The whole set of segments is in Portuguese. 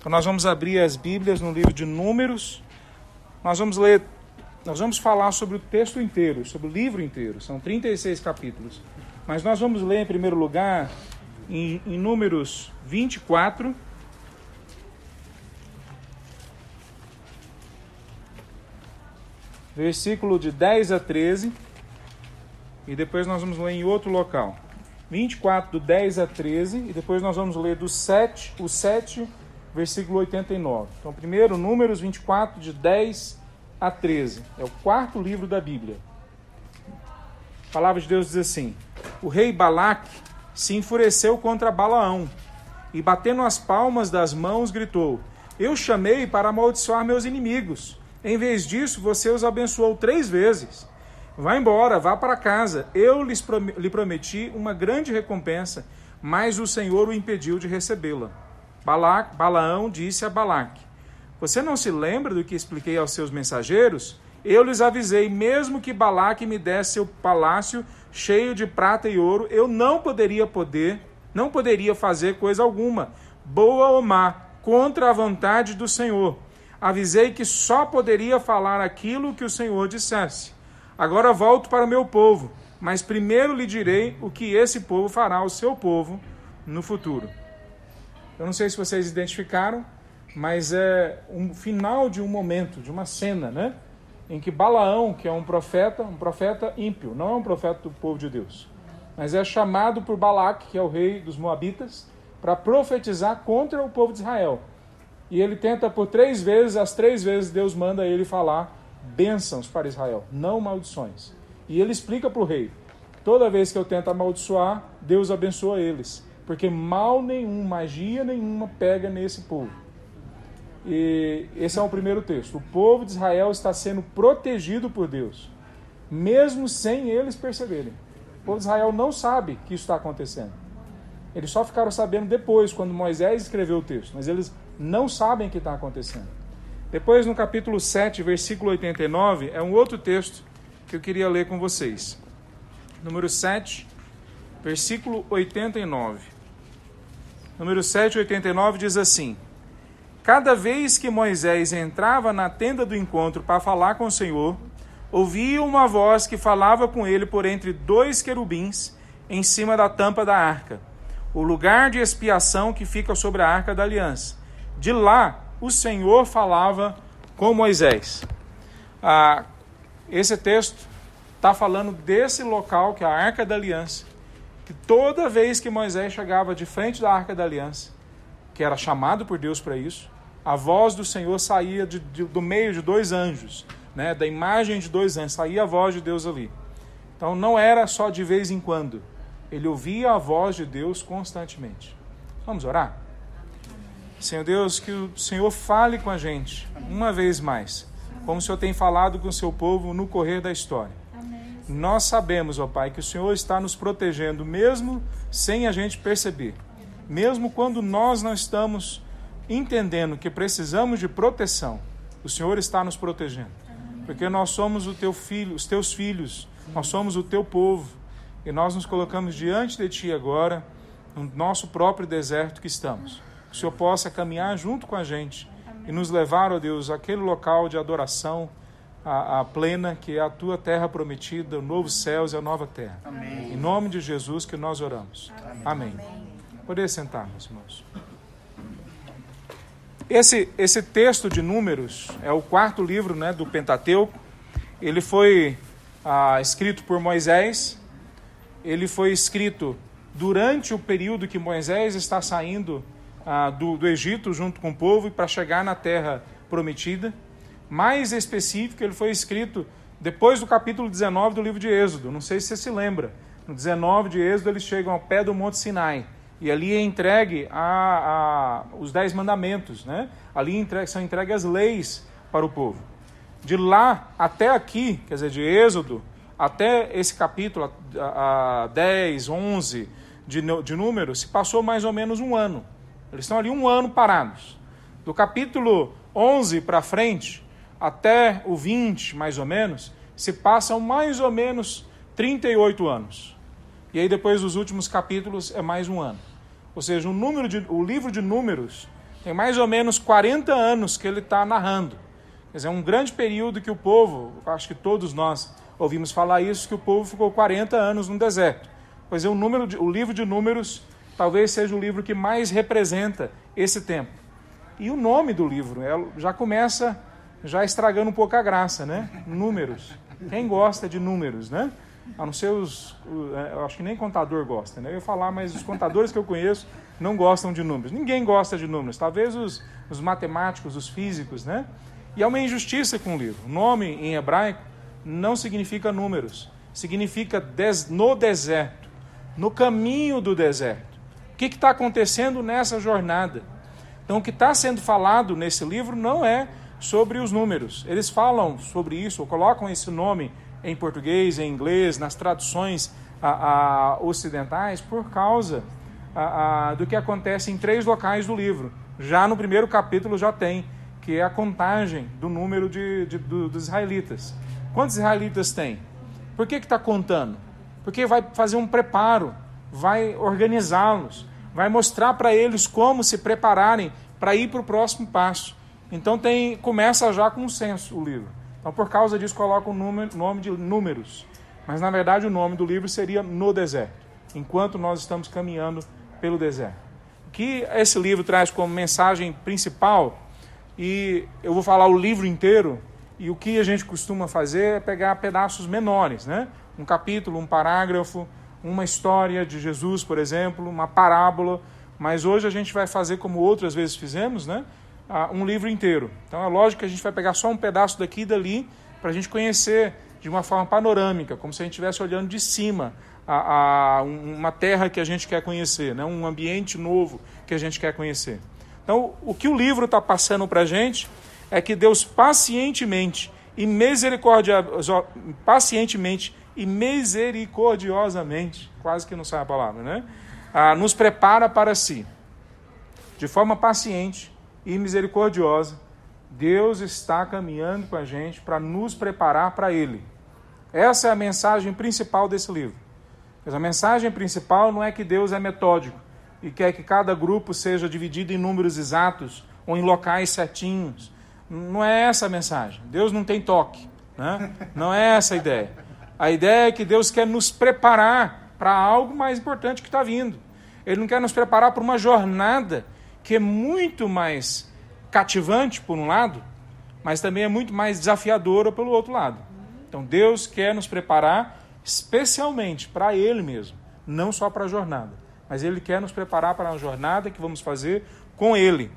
Então nós vamos abrir as Bíblias no livro de Números. Nós vamos ler, nós vamos falar sobre o texto inteiro, sobre o livro inteiro. São 36 capítulos. Mas nós vamos ler em primeiro lugar em, em Números 24. Versículo de 10 a 13. E depois nós vamos ler em outro local. 24, do 10 a 13. E depois nós vamos ler do 7, o 7 versículo 89. Então, primeiro, Números 24, de 10 a 13. É o quarto livro da Bíblia. A palavra de Deus diz assim: O rei Balaque se enfureceu contra Balaão e, batendo as palmas das mãos, gritou: Eu chamei para amaldiçoar meus inimigos. Em vez disso, você os abençoou três vezes. Vá embora, vá para casa. Eu lhes lhe prometi uma grande recompensa, mas o Senhor o impediu de recebê-la. Balac, Balaão disse a Balaque: Você não se lembra do que expliquei aos seus mensageiros? Eu lhes avisei, mesmo que Balaque me desse seu palácio cheio de prata e ouro, eu não poderia poder, não poderia fazer coisa alguma, boa ou má, contra a vontade do Senhor. Avisei que só poderia falar aquilo que o Senhor dissesse. Agora volto para o meu povo, mas primeiro lhe direi o que esse povo fará ao seu povo no futuro. Eu não sei se vocês identificaram, mas é um final de um momento, de uma cena, né? Em que Balaão, que é um profeta, um profeta ímpio, não é um profeta do povo de Deus, mas é chamado por Balaque, que é o rei dos Moabitas, para profetizar contra o povo de Israel. E ele tenta por três vezes, as três vezes Deus manda ele falar bênçãos para Israel, não maldições. E ele explica para o rei: toda vez que eu tento amaldiçoar, Deus abençoa eles porque mal nenhum, magia nenhuma pega nesse povo. E esse é o primeiro texto. O povo de Israel está sendo protegido por Deus, mesmo sem eles perceberem. O povo de Israel não sabe que isso está acontecendo. Eles só ficaram sabendo depois, quando Moisés escreveu o texto, mas eles não sabem o que está acontecendo. Depois, no capítulo 7, versículo 89, é um outro texto que eu queria ler com vocês. Número 7, versículo 89 número 789, diz assim: Cada vez que Moisés entrava na tenda do encontro para falar com o Senhor, ouvia uma voz que falava com ele por entre dois querubins em cima da tampa da arca, o lugar de expiação que fica sobre a arca da aliança. De lá, o Senhor falava com Moisés. Ah, esse texto está falando desse local que é a arca da aliança, que toda vez que Moisés chegava de frente da arca da aliança, que era chamado por Deus para isso, a voz do Senhor saía de, de, do meio de dois anjos, né, da imagem de dois anjos, saía a voz de Deus ali. Então não era só de vez em quando, ele ouvia a voz de Deus constantemente. Vamos orar? Senhor Deus, que o Senhor fale com a gente uma vez mais, como o Senhor tem falado com o seu povo no correr da história. Nós sabemos, ó Pai, que o Senhor está nos protegendo, mesmo sem a gente perceber. Mesmo quando nós não estamos entendendo que precisamos de proteção, o Senhor está nos protegendo. Porque nós somos o teu filho, os teus filhos, nós somos o teu povo. E nós nos colocamos diante de Ti agora, no nosso próprio deserto que estamos. Que o Senhor possa caminhar junto com a gente e nos levar, ó Deus, àquele local de adoração, a, a, plena, que é a tua terra prometida, o novo céus e a nova terra. Amém. Em nome de Jesus que nós oramos. Amém. Amém. Poder sentar, meus irmãos. Esse, esse texto de Números é o quarto livro né, do Pentateuco. Ele foi ah, escrito por Moisés. Ele foi escrito durante o período que Moisés está saindo ah, do, do Egito junto com o povo para chegar na terra prometida mais específico, ele foi escrito depois do capítulo 19 do livro de Êxodo. Não sei se você se lembra. No 19 de Êxodo, eles chegam ao pé do Monte Sinai. E ali é entregue a, a, os dez mandamentos. Né? Ali entregue, são entregues as leis para o povo. De lá até aqui, quer dizer, de Êxodo, até esse capítulo, a, a 10, 11 de, de números, se passou mais ou menos um ano. Eles estão ali um ano parados. Do capítulo 11 para frente, até o 20, mais ou menos, se passam mais ou menos 38 anos. E aí depois dos últimos capítulos é mais um ano. Ou seja, o, número de, o livro de números Tem mais ou menos 40 anos que ele está narrando. Quer dizer, é um grande período que o povo, acho que todos nós ouvimos falar isso, que o povo ficou 40 anos no deserto. Pois é, o, número de, o livro de Números talvez seja o livro que mais representa esse tempo. E o nome do livro é, já começa já estragando um pouco a graça, né? Números. Quem gosta de números, né? A não ser os. É, eu acho que nem contador gosta, né? Eu ia falar, mas os contadores que eu conheço não gostam de números. Ninguém gosta de números. Talvez os, os matemáticos, os físicos, né? E é uma injustiça com o livro. O nome em hebraico não significa números, significa des, no deserto, no caminho do deserto. O que está acontecendo nessa jornada? Então, o que está sendo falado nesse livro não é sobre os números. Eles falam sobre isso, ou colocam esse nome em português, em inglês, nas traduções a, ocidentais, por causa do que acontece em três locais do livro. Já no primeiro capítulo já tem, que é a contagem do número de, de do, dos israelitas. Quantos israelitas tem? Por que está contando? Porque vai fazer um preparo, vai organizá-los, vai mostrar para eles como se prepararem para ir para o próximo passo. Então tem começa já com um censo o livro. Então por causa disso coloca o número, nome de números. Mas na verdade o nome do livro seria No Deserto, enquanto nós estamos caminhando pelo deserto. O que esse livro traz como mensagem principal, e eu vou falar o livro inteiro, e o que a gente costuma fazer é pegar pedaços menores, né? Um capítulo, um parágrafo, uma história de Jesus, por exemplo, uma parábola. Mas hoje a gente vai fazer como outras vezes fizemos, né? Um livro inteiro. Então é lógico que a gente vai pegar só um pedaço daqui e dali para a gente conhecer de uma forma panorâmica, como se a gente estivesse olhando de cima a, a, uma terra que a gente quer conhecer, né? um ambiente novo que a gente quer conhecer. Então, o que o livro está passando para a gente é que Deus pacientemente e misericordia, pacientemente e misericordiosamente, quase que não sai a palavra, né? Ah, nos prepara para si. De forma paciente e misericordiosa, Deus está caminhando com a gente para nos preparar para Ele. Essa é a mensagem principal desse livro. Mas a mensagem principal não é que Deus é metódico e quer que cada grupo seja dividido em números exatos ou em locais certinhos não é essa a mensagem. Deus não tem toque. Né? Não é essa a ideia. A ideia é que Deus quer nos preparar para algo mais importante que está vindo. Ele não quer nos preparar para uma jornada que é muito mais cativante, por um lado, mas também é muito mais desafiadora pelo outro lado. Então Deus quer nos preparar especialmente para Ele mesmo, não só para a jornada, mas Ele quer nos preparar para a jornada que vamos fazer com Ele.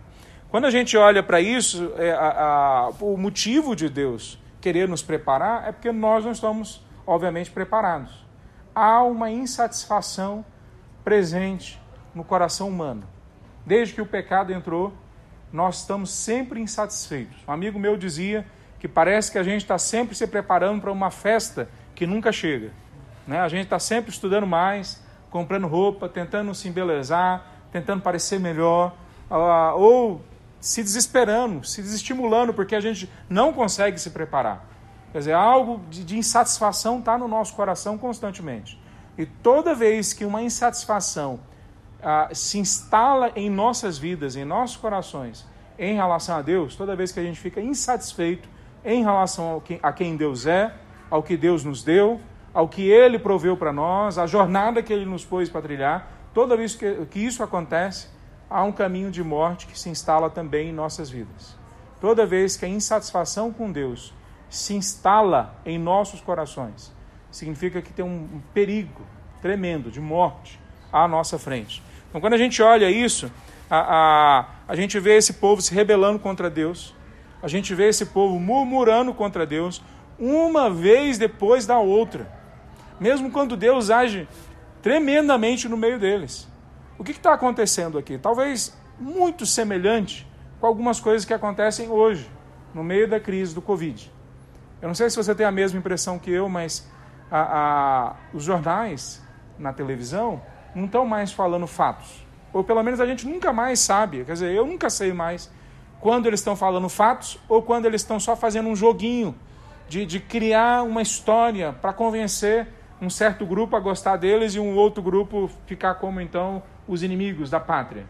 Quando a gente olha para isso, é, a, a, o motivo de Deus querer nos preparar é porque nós não estamos, obviamente, preparados. Há uma insatisfação presente no coração humano. Desde que o pecado entrou, nós estamos sempre insatisfeitos. Um amigo meu dizia que parece que a gente está sempre se preparando para uma festa que nunca chega. Né? A gente está sempre estudando mais, comprando roupa, tentando se embelezar, tentando parecer melhor, ou se desesperando, se desestimulando, porque a gente não consegue se preparar. Quer dizer, algo de, de insatisfação está no nosso coração constantemente. E toda vez que uma insatisfação ah, se instala em nossas vidas, em nossos corações, em relação a Deus, toda vez que a gente fica insatisfeito em relação que, a quem Deus é, ao que Deus nos deu, ao que Ele proveu para nós, a jornada que Ele nos pôs para trilhar, toda vez que, que isso acontece, há um caminho de morte que se instala também em nossas vidas. Toda vez que a insatisfação com Deus se instala em nossos corações, significa que tem um perigo tremendo de morte à nossa frente. Então, quando a gente olha isso, a, a, a gente vê esse povo se rebelando contra Deus, a gente vê esse povo murmurando contra Deus, uma vez depois da outra, mesmo quando Deus age tremendamente no meio deles. O que está acontecendo aqui? Talvez muito semelhante com algumas coisas que acontecem hoje, no meio da crise do Covid. Eu não sei se você tem a mesma impressão que eu, mas a, a, os jornais na televisão não estão mais falando fatos. Ou pelo menos a gente nunca mais sabe, quer dizer, eu nunca sei mais quando eles estão falando fatos ou quando eles estão só fazendo um joguinho de, de criar uma história para convencer um certo grupo a gostar deles e um outro grupo ficar como então os inimigos da pátria.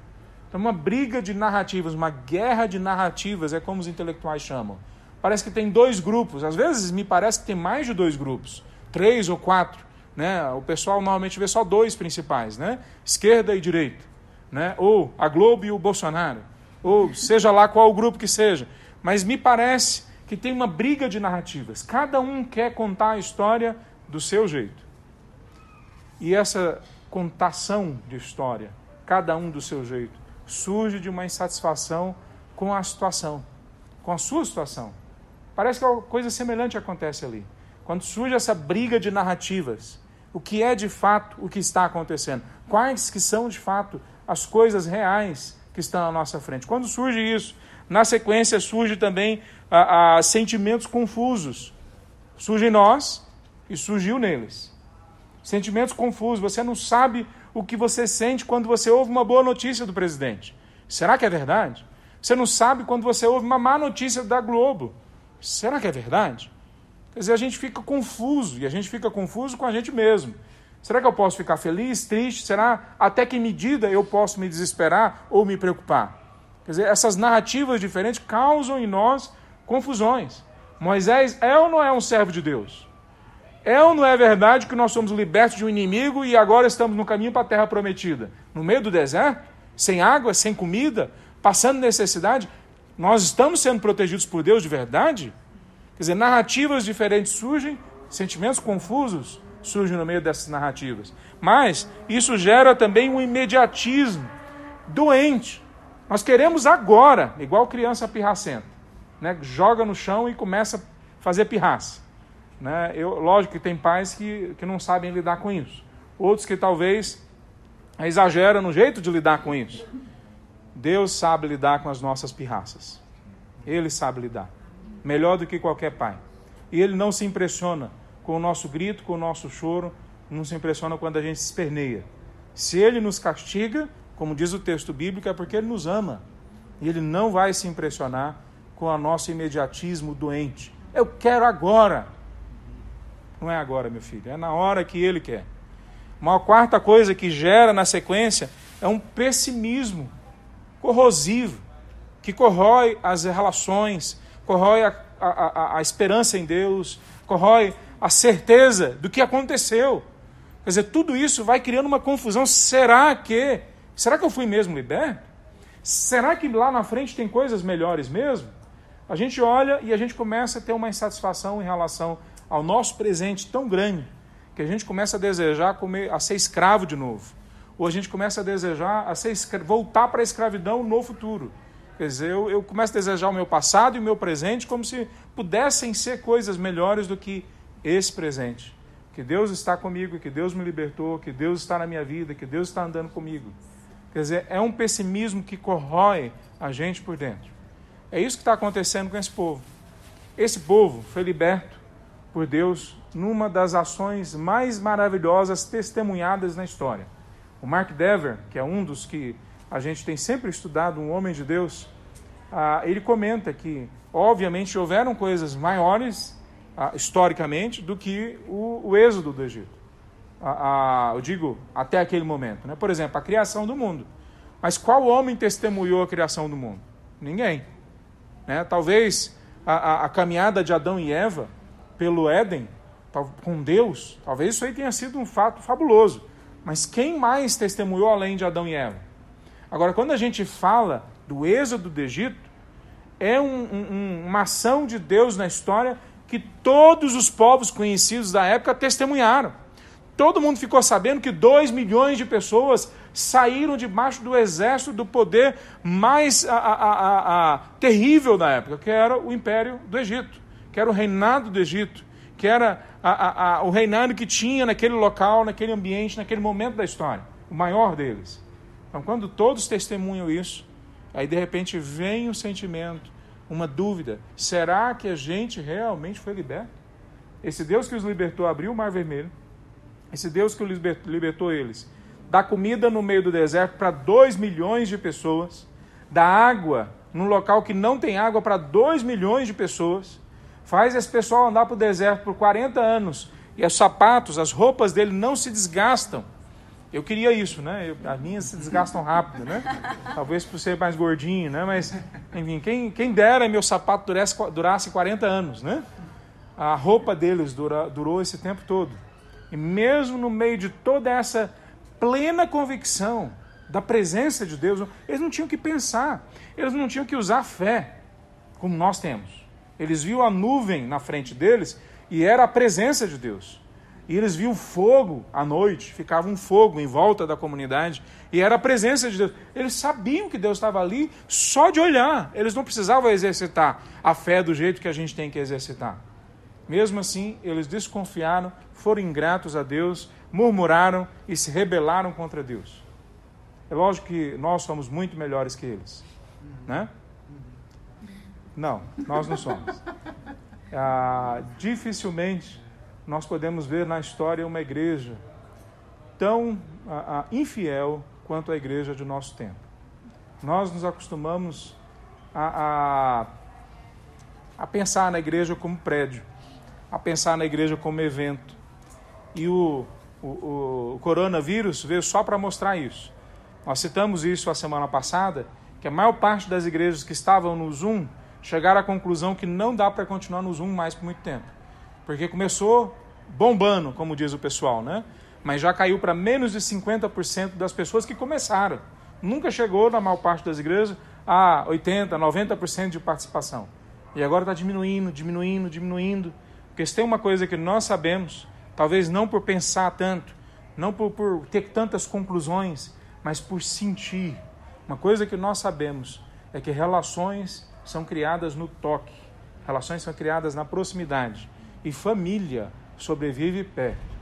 Então, uma briga de narrativas, uma guerra de narrativas, é como os intelectuais chamam. Parece que tem dois grupos, às vezes me parece que tem mais de dois grupos, três ou quatro. Né? O pessoal normalmente vê só dois principais, né? esquerda e direita, né? ou a Globo e o Bolsonaro, ou seja lá qual o grupo que seja. Mas me parece que tem uma briga de narrativas. Cada um quer contar a história do seu jeito. E essa contação de história, cada um do seu jeito, surge de uma insatisfação com a situação, com a sua situação. Parece que uma coisa semelhante acontece ali. Quando surge essa briga de narrativas, o que é de fato o que está acontecendo? Quais que são de fato as coisas reais que estão à nossa frente? Quando surge isso, na sequência surge também a, a sentimentos confusos. Surge em nós e surgiu neles. Sentimentos confusos, você não sabe o que você sente quando você ouve uma boa notícia do presidente. Será que é verdade? Você não sabe quando você ouve uma má notícia da Globo. Será que é verdade? Quer dizer, a gente fica confuso e a gente fica confuso com a gente mesmo. Será que eu posso ficar feliz, triste? Será até que medida eu posso me desesperar ou me preocupar? Quer dizer, essas narrativas diferentes causam em nós confusões. Moisés é ou não é um servo de Deus? É ou não é verdade que nós somos libertos de um inimigo e agora estamos no caminho para a terra prometida? No meio do deserto, sem água, sem comida, passando necessidade, nós estamos sendo protegidos por Deus de verdade? Quer dizer, narrativas diferentes surgem, sentimentos confusos surgem no meio dessas narrativas. Mas isso gera também um imediatismo doente. Nós queremos agora, igual criança pirracenta, né? joga no chão e começa a fazer pirraça. Né? Eu, lógico que tem pais que, que não sabem lidar com isso. Outros que talvez exageram no jeito de lidar com isso. Deus sabe lidar com as nossas pirraças. Ele sabe lidar. Melhor do que qualquer pai. E ele não se impressiona com o nosso grito, com o nosso choro, não se impressiona quando a gente se esperneia. Se ele nos castiga, como diz o texto bíblico, é porque ele nos ama. E ele não vai se impressionar com o nosso imediatismo doente. Eu quero agora. Não é agora, meu filho, é na hora que ele quer. Uma quarta coisa que gera na sequência é um pessimismo corrosivo, que corrói as relações, corrói a, a, a, esperança em Deus, corrói a certeza do que aconteceu. Quer dizer, tudo isso vai criando uma confusão. Será que? Será que eu fui mesmo liberto? Será que lá na frente tem coisas melhores mesmo? A gente olha e a gente começa a ter uma insatisfação em relação ao nosso presente tão grande que a gente começa a desejar comer, a ser escravo de novo ou a gente começa a desejar a ser, voltar para a escravidão no futuro. Quer dizer, eu, eu começo a desejar o meu passado e o meu presente como se pudessem ser coisas melhores do que esse presente. Que Deus está comigo, que Deus me libertou, que Deus está na minha vida, que Deus está andando comigo. Quer dizer, é um pessimismo que corrói a gente por dentro. É isso que está acontecendo com esse povo. Esse povo foi liberto por Deus numa das ações mais maravilhosas testemunhadas na história. O Mark Dever, que é um dos que a gente tem sempre estudado, um homem de Deus, ah, ele comenta que, obviamente, houveram coisas maiores, ah, historicamente, do que o, êxodo do Egito. Ah, eu digo, até aquele momento. Né? Por exemplo, a criação do mundo. Mas qual homem testemunhou a criação do mundo? Ninguém. Né? Talvez a, a, a caminhada de Adão e Eva pelo Éden, com Deus, talvez isso aí tenha sido um fato fabuloso. Mas quem mais testemunhou além de Adão e Eva? Agora, quando a gente fala do êxodo do Egito, é um, um, uma ação de Deus na história que todos os povos conhecidos da época testemunharam. Todo mundo ficou sabendo que dois milhões de pessoas saíram debaixo do exército do poder mais a, a, a, terrível da época, que era o império do Egito, que era o reinado do Egito que era o reinado que tinha naquele local, naquele ambiente, naquele momento da história, o maior deles. Então, quando todos testemunham isso, aí de repente vem o sentimento, uma dúvida: será que a gente realmente foi liberto? Esse Deus que os libertou abriu o Mar Vermelho, esse Deus que libertou eles, dá comida no meio do deserto para 2 milhões de pessoas, dá água num local que não tem água para 2 milhões de pessoas Faz esse pessoal andar para o deserto por 40 anos e os sapatos, as roupas dele não se desgastam. Eu queria isso, né? Eu, as minhas se desgastam rápido, né? Talvez por ser mais gordinho, né? Mas, enfim, quem, quem dera meu sapato durasse, durasse 40 anos, né? A roupa deles dura, durou esse tempo todo. E mesmo no meio de toda essa plena convicção da presença de Deus, eles não tinham que pensar, eles não tinham que usar fé, como nós temos. Eles viam a nuvem na frente deles e era a presença de Deus. E eles viam fogo à noite, ficava um fogo em volta da comunidade, e era a presença de Deus. Eles sabiam que Deus estava ali só de olhar, eles não precisavam exercitar a fé do jeito que a gente tem que exercitar. Mesmo assim, eles desconfiaram, foram ingratos a Deus, murmuraram e se rebelaram contra Deus. É lógico que nós somos muito melhores que eles, né? Não, nós não somos. Ah, dificilmente nós podemos ver na história uma igreja tão a, a, infiel quanto a igreja de nosso tempo. Nós nos acostumamos a, a, a pensar na igreja como prédio, a pensar na igreja como evento. E o, o, o coronavírus veio só para mostrar isso. Nós citamos isso a semana passada, que a maior parte das igrejas que estavam no Zoom chegaram à conclusão que não dá para continuar no Zoom mais por muito tempo. Porque começou bombando, como diz o pessoal, né? Mas já caiu para menos de 50% das pessoas que começaram. Nunca chegou, na maior parte das igrejas, a 80%, 90% de participação. E agora está diminuindo, diminuindo, diminuindo. Porque se tem uma coisa que nós sabemos, talvez não por pensar tanto, não por, por ter tantas conclusões, mas por sentir. Uma coisa que nós sabemos é que relações são criadas no toque, relações são criadas na proximidade. E família sobrevive perto.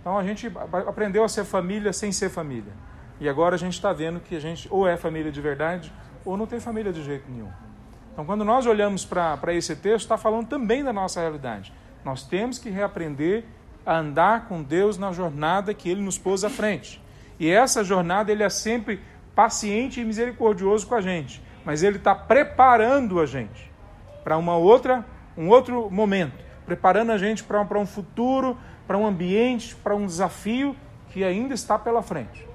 Então a gente aprendeu a ser família sem ser família. E agora a gente está vendo que a gente ou é família de verdade ou não tem família de jeito nenhum. Então quando nós olhamos para esse texto, está falando também da nossa realidade. Nós temos que reaprender a andar com Deus na jornada que Ele nos pôs à frente. E essa jornada Ele é sempre paciente e misericordioso com a gente, mas Ele está preparando a gente para uma outra, um outro momento preparando a gente para um futuro, para um ambiente, para um desafio que ainda está pela frente.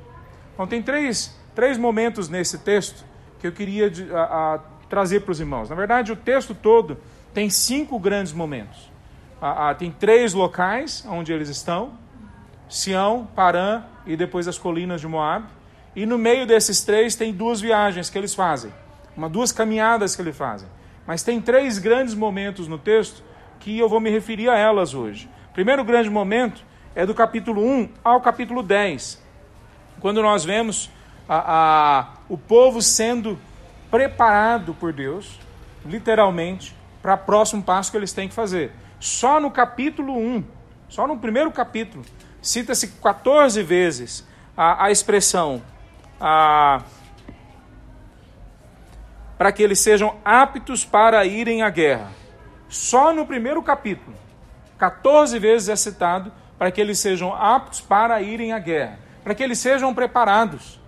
Então, tem três, três momentos nesse texto que eu queria a, a, trazer para os irmãos. Na verdade, o texto todo tem cinco grandes momentos. A, tem três locais onde eles estão: Sião, Parã e depois as colinas de Moab. E no meio desses três tem duas viagens que eles fazem, uma duas caminhadas que eles fazem. Mas tem três grandes momentos no texto que eu vou me referir a elas hoje. Primeiro grande momento é do capítulo 1 ao capítulo 10, quando nós vemos a, a, o povo sendo preparado por Deus, literalmente, para o próximo passo que eles têm que fazer. Só no capítulo 1, só no primeiro capítulo, cita-se 14 vezes a, a expressão para que eles sejam aptos para irem à guerra. Só no primeiro capítulo, 14 vezes é citado para que eles sejam aptos para irem à guerra, para que eles sejam preparados.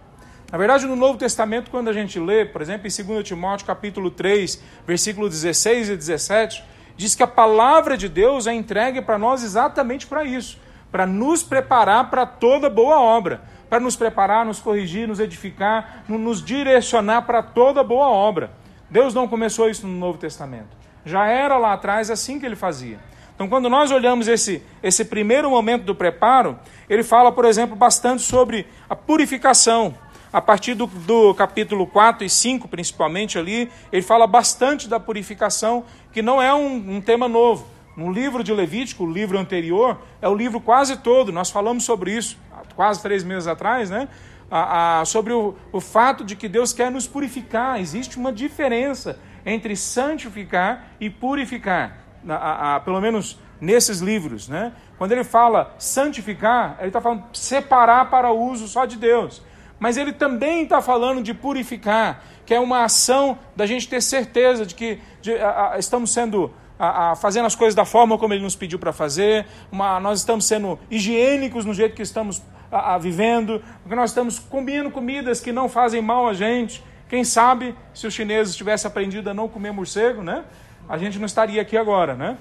Na verdade, no Novo Testamento, quando a gente lê, por exemplo, em 2 Timóteo capítulo 3, versículo 16 e 17, diz que a palavra de Deus é entregue para nós exatamente para isso, para nos preparar para toda boa obra, para nos preparar, nos corrigir, nos edificar, nos direcionar para toda boa obra. Deus não começou isso no Novo Testamento. Já era lá atrás assim que ele fazia. Então, quando nós olhamos esse, esse primeiro momento do preparo, ele fala, por exemplo, bastante sobre a purificação. A partir do, do capítulo 4 e 5, principalmente ali, ele fala bastante da purificação, que não é um, um tema novo. No livro de Levítico, o livro anterior, é o livro quase todo. Nós falamos sobre isso quase três meses atrás, né? A, a, sobre o, o fato de que Deus quer nos purificar. Existe uma diferença entre santificar e purificar, a, a, pelo menos nesses livros. Né? Quando ele fala santificar, ele está falando separar para o uso só de Deus. Mas ele também está falando de purificar, que é uma ação da gente ter certeza de que de, a, estamos sendo a, a, fazendo as coisas da forma como ele nos pediu para fazer, uma, nós estamos sendo higiênicos no jeito que estamos a, vivendo, porque nós estamos comendo comidas que não fazem mal a gente, quem sabe, se os chineses tivessem aprendido a não comer morcego, né? A gente não estaria aqui agora, né?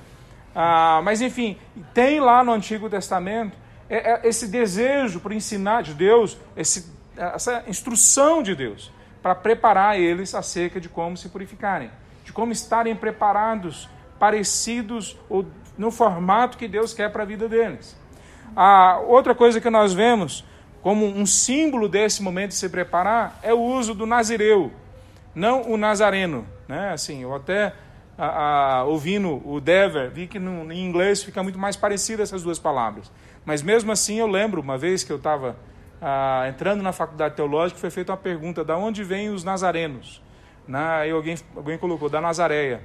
Ah, mas enfim, tem lá no Antigo Testamento é, é esse desejo por ensinar de Deus, esse, essa instrução de Deus, para preparar eles acerca de como se purificarem, de como estarem preparados, parecidos ou no formato que Deus quer para a vida deles. A outra coisa que nós vemos como um símbolo desse momento de se preparar é o uso do nazireu, não o nazareno. Né? Assim, eu até a, a, ouvindo o Dever, vi que no, em inglês fica muito mais parecido essas duas palavras. Mas mesmo assim eu lembro, uma vez que eu estava ah, entrando na faculdade teológica, foi feita uma pergunta, da onde vêm os nazarenos? Na, aí alguém, alguém colocou, da Nazareia.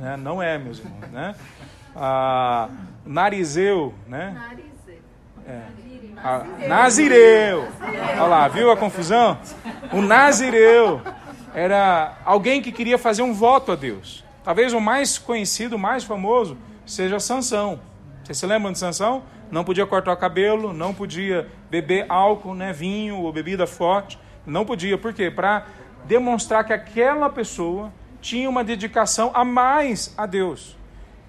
Né? Não é, meus irmãos. Né? Ah, narizeu, né? É. Ah, Nazireu. Olha lá, viu a confusão? O Nazireu era alguém que queria fazer um voto a Deus. Talvez o mais conhecido, o mais famoso, seja Sansão. Vocês se lembram de Sansão? Não podia cortar o cabelo, não podia beber álcool, né, vinho ou bebida forte. Não podia, por quê? Para demonstrar que aquela pessoa tinha uma dedicação a mais a Deus.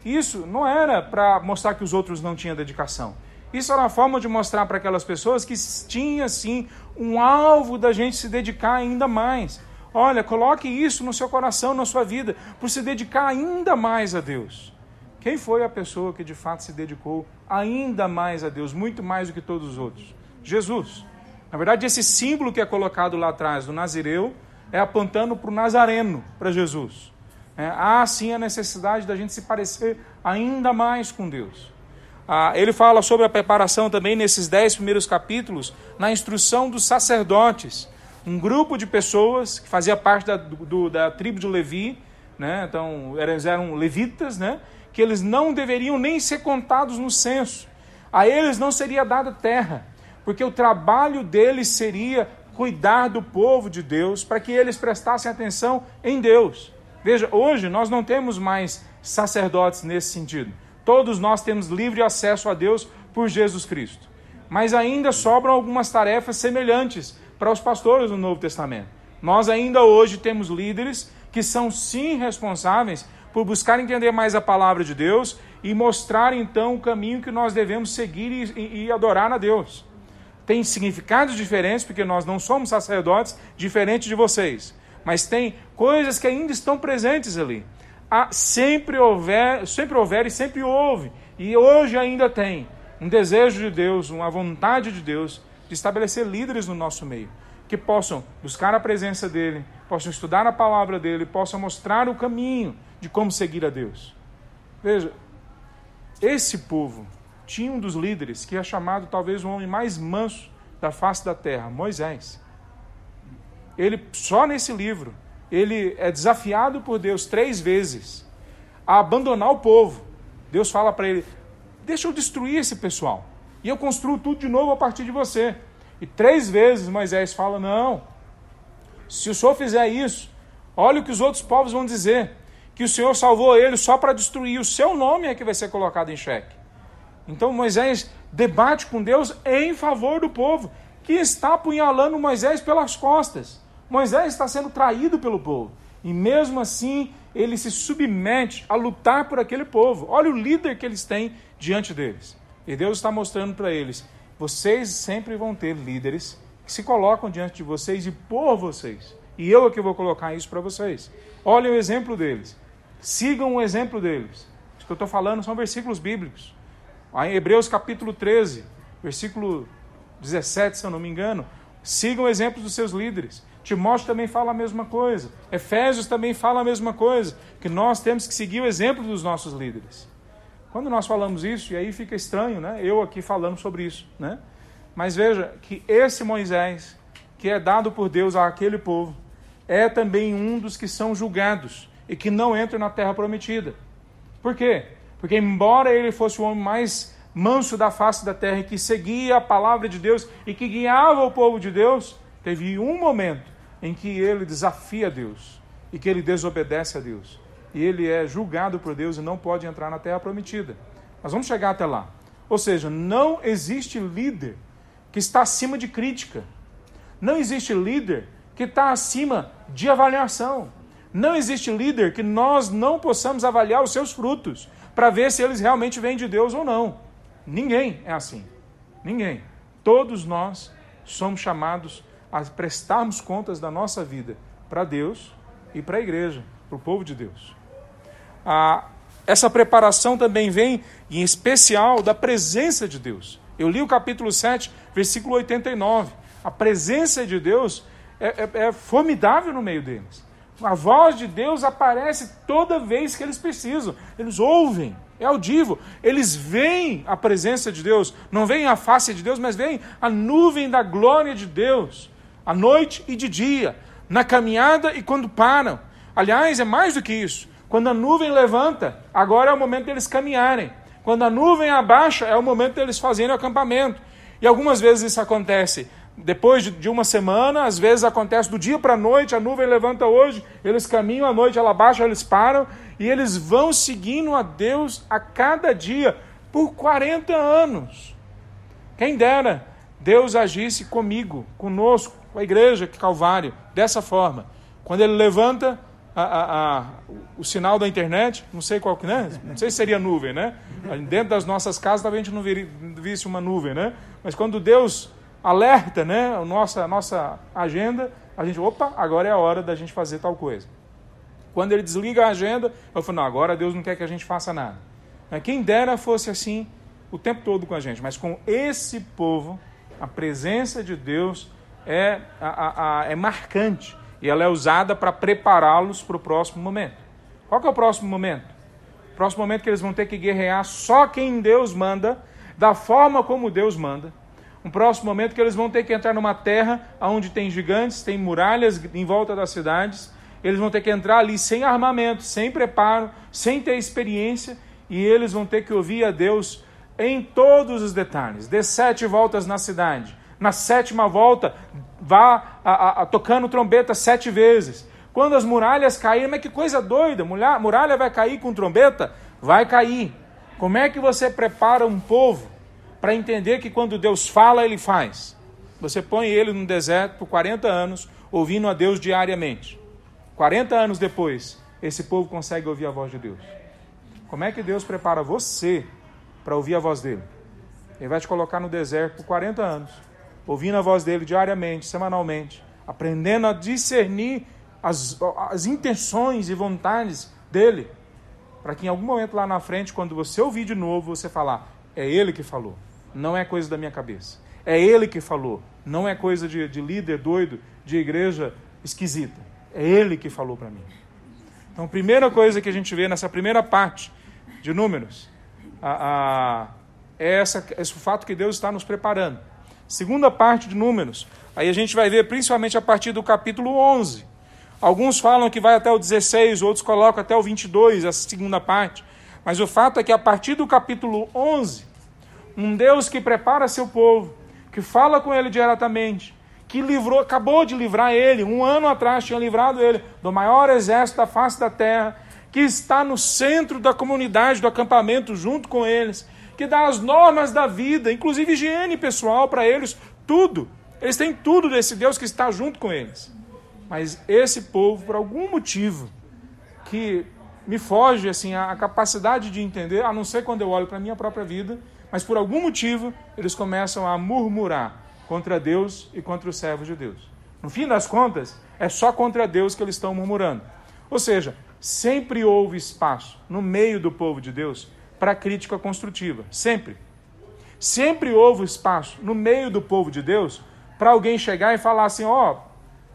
Isso não era para mostrar que os outros não tinham dedicação. Isso era uma forma de mostrar para aquelas pessoas que tinha sim um alvo da gente se dedicar ainda mais. Olha, coloque isso no seu coração, na sua vida, por se dedicar ainda mais a Deus. Quem foi a pessoa que de fato se dedicou ainda mais a Deus, muito mais do que todos os outros? Jesus. Na verdade, esse símbolo que é colocado lá atrás do Nazireu é apontando para o Nazareno, para Jesus. É, há sim a necessidade da gente se parecer ainda mais com Deus. Ah, ele fala sobre a preparação também nesses dez primeiros capítulos, na instrução dos sacerdotes. Um grupo de pessoas que fazia parte da, do, da tribo de Levi, né? então eles eram levitas, né? que eles não deveriam nem ser contados no censo. A eles não seria dada terra, porque o trabalho deles seria cuidar do povo de Deus, para que eles prestassem atenção em Deus. Veja, hoje nós não temos mais sacerdotes nesse sentido. Todos nós temos livre acesso a Deus por Jesus Cristo. Mas ainda sobram algumas tarefas semelhantes para os pastores do Novo Testamento. Nós ainda hoje temos líderes que são sim responsáveis por buscar entender mais a palavra de Deus e mostrar então o caminho que nós devemos seguir e, e adorar a Deus. Tem significados diferentes, porque nós não somos sacerdotes diferentes de vocês, mas tem coisas que ainda estão presentes ali sempre, houver, sempre houver e sempre houve, e hoje ainda tem, um desejo de Deus, uma vontade de Deus de estabelecer líderes no nosso meio, que possam buscar a presença dEle, possam estudar a palavra dEle, possam mostrar o caminho de como seguir a Deus. Veja, esse povo tinha um dos líderes que é chamado talvez o homem mais manso da face da terra, Moisés. Ele, só nesse livro, ele é desafiado por Deus três vezes a abandonar o povo. Deus fala para ele: Deixa eu destruir esse pessoal e eu construo tudo de novo a partir de você. E três vezes Moisés fala: Não, se o senhor fizer isso, olha o que os outros povos vão dizer: que o senhor salvou ele só para destruir, o seu nome é que vai ser colocado em xeque. Então Moisés debate com Deus em favor do povo, que está apunhalando Moisés pelas costas. Moisés está sendo traído pelo povo. E mesmo assim, ele se submete a lutar por aquele povo. Olha o líder que eles têm diante deles. E Deus está mostrando para eles: vocês sempre vão ter líderes que se colocam diante de vocês e por vocês. E eu é que vou colocar isso para vocês. Olhem o exemplo deles. Sigam o exemplo deles. Isso que eu estou falando são versículos bíblicos. Em Hebreus capítulo 13, versículo 17, se eu não me engano. Sigam o exemplo dos seus líderes. Timóteo também fala a mesma coisa. Efésios também fala a mesma coisa, que nós temos que seguir o exemplo dos nossos líderes. Quando nós falamos isso, e aí fica estranho, né? Eu aqui falando sobre isso, né? Mas veja que esse Moisés, que é dado por Deus àquele povo, é também um dos que são julgados e que não entram na terra prometida. Por quê? Porque embora ele fosse o homem mais manso da face da terra e que seguia a palavra de Deus e que guiava o povo de Deus, teve um momento em que ele desafia Deus e que ele desobedece a Deus. E ele é julgado por Deus e não pode entrar na terra prometida. Nós vamos chegar até lá. Ou seja, não existe líder que está acima de crítica. Não existe líder que está acima de avaliação. Não existe líder que nós não possamos avaliar os seus frutos para ver se eles realmente vêm de Deus ou não. Ninguém é assim. Ninguém. Todos nós somos chamados a prestarmos contas da nossa vida para Deus e para a igreja, para o povo de Deus. Ah, essa preparação também vem, em especial, da presença de Deus. Eu li o capítulo 7, versículo 89. A presença de Deus é, é, é formidável no meio deles. A voz de Deus aparece toda vez que eles precisam. Eles ouvem, é audível. Eles veem a presença de Deus. Não veem a face de Deus, mas veem a nuvem da glória de Deus. À noite e de dia. Na caminhada e quando param. Aliás, é mais do que isso. Quando a nuvem levanta, agora é o momento deles caminharem. Quando a nuvem abaixa, é o momento deles fazerem o acampamento. E algumas vezes isso acontece depois de uma semana, às vezes acontece do dia para a noite, a nuvem levanta hoje, eles caminham à noite, ela baixa, eles param, e eles vão seguindo a Deus a cada dia, por 40 anos. Quem dera Deus agisse comigo, conosco, com a igreja Calvário, dessa forma. Quando ele levanta a, a, a, o sinal da internet, não sei qual que, né? Não sei se seria nuvem, né? Dentro das nossas casas talvez a gente não visse uma nuvem, né? Mas quando Deus alerta né, a nossa, a nossa agenda, a gente, opa, agora é a hora da gente fazer tal coisa. Quando ele desliga a agenda, eu falo, não, agora Deus não quer que a gente faça nada. Quem dera fosse assim o tempo todo com a gente, mas com esse povo, a presença de Deus é, a, a, é marcante e ela é usada para prepará-los para o próximo momento. Qual é o próximo momento? O próximo momento que eles vão ter que guerrear só quem Deus manda, da forma como Deus manda um próximo momento que eles vão ter que entrar numa terra onde tem gigantes, tem muralhas em volta das cidades. Eles vão ter que entrar ali sem armamento, sem preparo, sem ter experiência, e eles vão ter que ouvir a Deus em todos os detalhes. Dê sete voltas na cidade. Na sétima volta, vá a, a, a, tocando trombeta sete vezes. Quando as muralhas caírem, mas que coisa doida! Muralha vai cair com trombeta? Vai cair. Como é que você prepara um povo para entender que quando Deus fala, ele faz. Você põe ele no deserto por 40 anos, ouvindo a Deus diariamente. 40 anos depois, esse povo consegue ouvir a voz de Deus. Como é que Deus prepara você para ouvir a voz dele? Ele vai te colocar no deserto por 40 anos, ouvindo a voz dele diariamente, semanalmente, aprendendo a discernir as, as intenções e vontades dele, para que em algum momento lá na frente, quando você ouvir de novo, você falar: é ele que falou não é coisa da minha cabeça. É ele que falou, não é coisa de, de líder doido, de igreja esquisita. É ele que falou para mim. Então, primeira coisa que a gente vê nessa primeira parte de Números a, a, é essa, esse fato que Deus está nos preparando. Segunda parte de Números, aí a gente vai ver principalmente a partir do capítulo 11. Alguns falam que vai até o 16, outros colocam até o 22, essa segunda parte. Mas o fato é que a partir do capítulo 11, um Deus que prepara seu povo, que fala com ele diretamente, que livrou, acabou de livrar ele, um ano atrás tinha livrado ele do maior exército da face da terra, que está no centro da comunidade, do acampamento, junto com eles, que dá as normas da vida, inclusive higiene pessoal para eles, tudo. Eles têm tudo desse Deus que está junto com eles. Mas esse povo, por algum motivo, que me foge assim a capacidade de entender, a não ser quando eu olho para a minha própria vida, mas por algum motivo eles começam a murmurar contra Deus e contra os servos de Deus. No fim das contas, é só contra Deus que eles estão murmurando. Ou seja, sempre houve espaço no meio do povo de Deus para crítica construtiva. Sempre. Sempre houve espaço no meio do povo de Deus para alguém chegar e falar assim: ó, oh,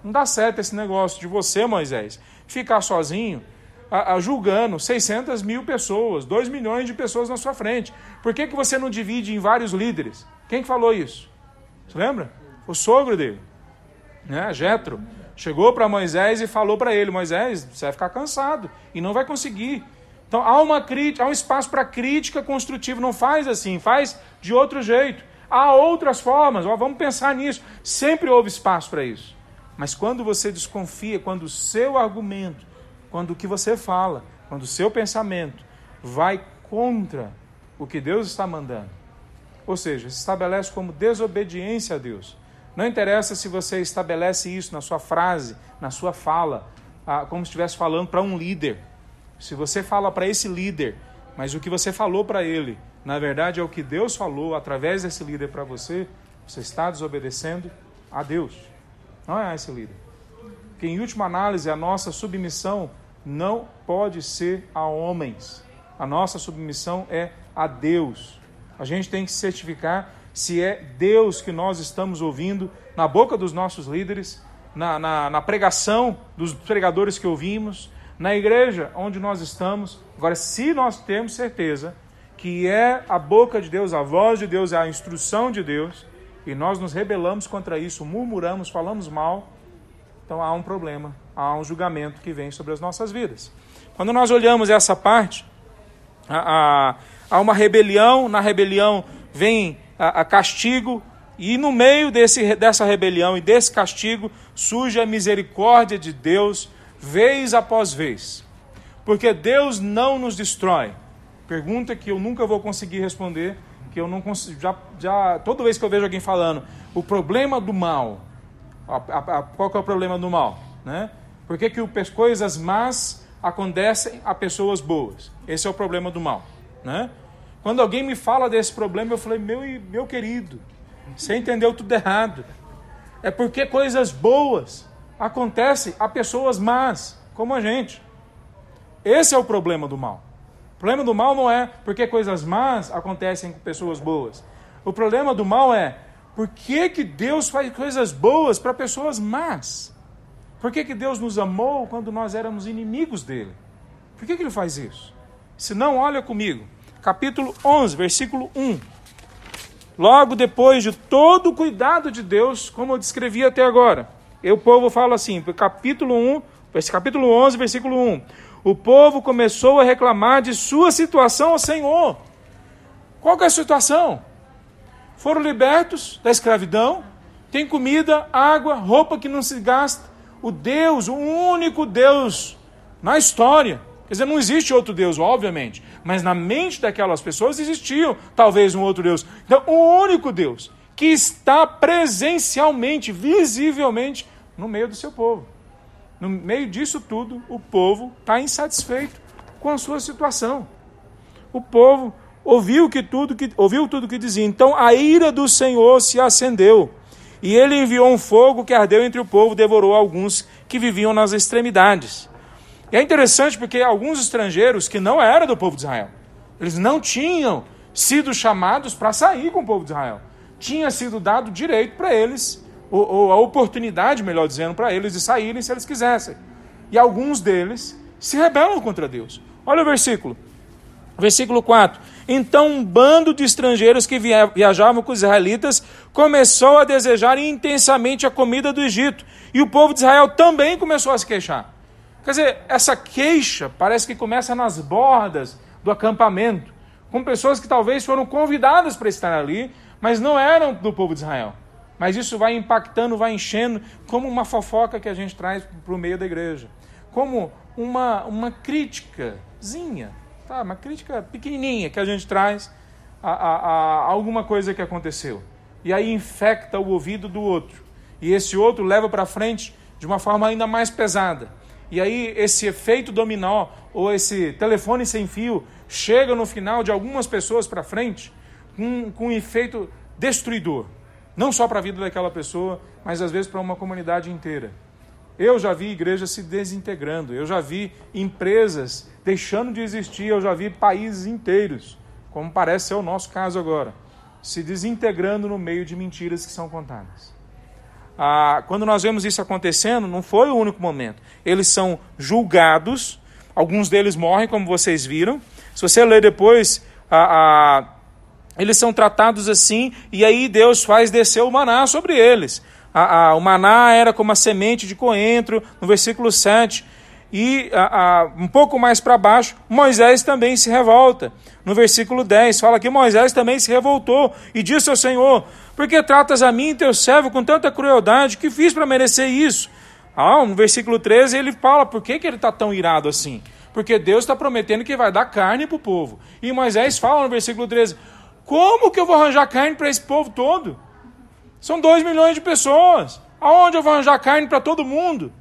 não dá certo esse negócio de você, Moisés, ficar sozinho a, a, julgando 600 mil pessoas, 2 milhões de pessoas na sua frente. Por que, que você não divide em vários líderes? Quem que falou isso? Você lembra? O sogro dele, né? Jetro, chegou para Moisés e falou para ele: Moisés, você vai ficar cansado e não vai conseguir. Então há uma crítica, há um espaço para crítica construtiva. Não faz assim, faz de outro jeito. Há outras formas. Ó, vamos pensar nisso. Sempre houve espaço para isso. Mas quando você desconfia, quando o seu argumento quando o que você fala, quando o seu pensamento vai contra o que Deus está mandando. Ou seja, se estabelece como desobediência a Deus. Não interessa se você estabelece isso na sua frase, na sua fala, ah, como se estivesse falando para um líder. Se você fala para esse líder, mas o que você falou para ele na verdade é o que Deus falou através desse líder para você, você está desobedecendo a Deus. Não é esse líder. Que em última análise a nossa submissão não pode ser a homens. A nossa submissão é a Deus. A gente tem que certificar se é Deus que nós estamos ouvindo na boca dos nossos líderes, na, na, na pregação dos pregadores que ouvimos, na igreja onde nós estamos. Agora, se nós temos certeza que é a boca de Deus, a voz de Deus, é a instrução de Deus, e nós nos rebelamos contra isso, murmuramos, falamos mal, então há um problema, há um julgamento que vem sobre as nossas vidas. Quando nós olhamos essa parte, há, uma rebelião, na rebelião vem a castigo, e no meio desse, dessa rebelião e desse castigo surge a misericórdia de Deus, vez após vez. Porque Deus não nos destrói. Pergunta que eu nunca vou conseguir responder, que eu não consigo. Já, já, toda vez que eu vejo alguém falando, o problema do mal, a, a, qual que é o problema do mal? Né? Por que, que coisas más acontecem a pessoas boas? Esse é o problema do mal. Né? Quando alguém me fala desse problema, eu falei, meu, meu querido, você entendeu tudo errado. É porque coisas boas acontecem a pessoas más, como a gente. Esse é o problema do mal. O problema do mal não é porque coisas más acontecem com pessoas boas. O problema do mal é por que, que Deus faz coisas boas para pessoas más? Por que, que Deus nos amou quando nós éramos inimigos dele? Por que, que ele faz isso? Se não, olha comigo. Capítulo 11, versículo 1. Logo depois de todo o cuidado de Deus, como eu descrevi até agora. E o povo fala assim, capítulo 1, capítulo 11, versículo 1 o povo começou a reclamar de sua situação ao Senhor. Qual é a situação? Foram libertos da escravidão, tem comida, água, roupa que não se gasta. O Deus, o único Deus na história. Quer dizer, não existe outro Deus, obviamente. Mas na mente daquelas pessoas existia talvez um outro Deus. Então, o único Deus que está presencialmente, visivelmente no meio do seu povo. No meio disso tudo, o povo está insatisfeito com a sua situação. O povo ouviu que tudo que ouviu tudo que dizia. Então a ira do Senhor se acendeu, e ele enviou um fogo que ardeu entre o povo, devorou alguns que viviam nas extremidades. E é interessante porque alguns estrangeiros que não eram do povo de Israel, eles não tinham sido chamados para sair com o povo de Israel. Tinha sido dado direito para eles ou, ou a oportunidade, melhor dizendo, para eles de saírem se eles quisessem. E alguns deles se rebelam contra Deus. Olha o versículo. Versículo 4. Então um bando de estrangeiros que viajavam com os israelitas começou a desejar intensamente a comida do Egito. E o povo de Israel também começou a se queixar. Quer dizer, essa queixa parece que começa nas bordas do acampamento, com pessoas que talvez foram convidadas para estar ali, mas não eram do povo de Israel. Mas isso vai impactando, vai enchendo, como uma fofoca que a gente traz para o meio da igreja. Como uma, uma críticazinha, tá? uma crítica pequenininha que a gente traz a, a, a alguma coisa que aconteceu. E aí infecta o ouvido do outro. E esse outro leva para frente de uma forma ainda mais pesada. E aí esse efeito dominó, ou esse telefone sem fio, chega no final de algumas pessoas para frente com, com um efeito destruidor. Não só para a vida daquela pessoa, mas às vezes para uma comunidade inteira. Eu já vi igrejas se desintegrando, eu já vi empresas deixando de existir, eu já vi países inteiros, como parece ser o nosso caso agora, se desintegrando no meio de mentiras que são contadas. Ah, quando nós vemos isso acontecendo, não foi o único momento. Eles são julgados, alguns deles morrem, como vocês viram. Se você ler depois a, a eles são tratados assim, e aí Deus faz descer o maná sobre eles. A, a, o maná era como a semente de coentro, no versículo 7. E a, um pouco mais para baixo, Moisés também se revolta. No versículo 10, fala que Moisés também se revoltou e disse ao Senhor: Por que tratas a mim, teu servo, com tanta crueldade? que fiz para merecer isso? Ah, no versículo 13 ele fala: Por que, que ele está tão irado assim? Porque Deus está prometendo que vai dar carne para o povo. E Moisés fala no versículo 13: como que eu vou arranjar carne para esse povo todo? São dois milhões de pessoas. Aonde eu vou arranjar carne para todo mundo?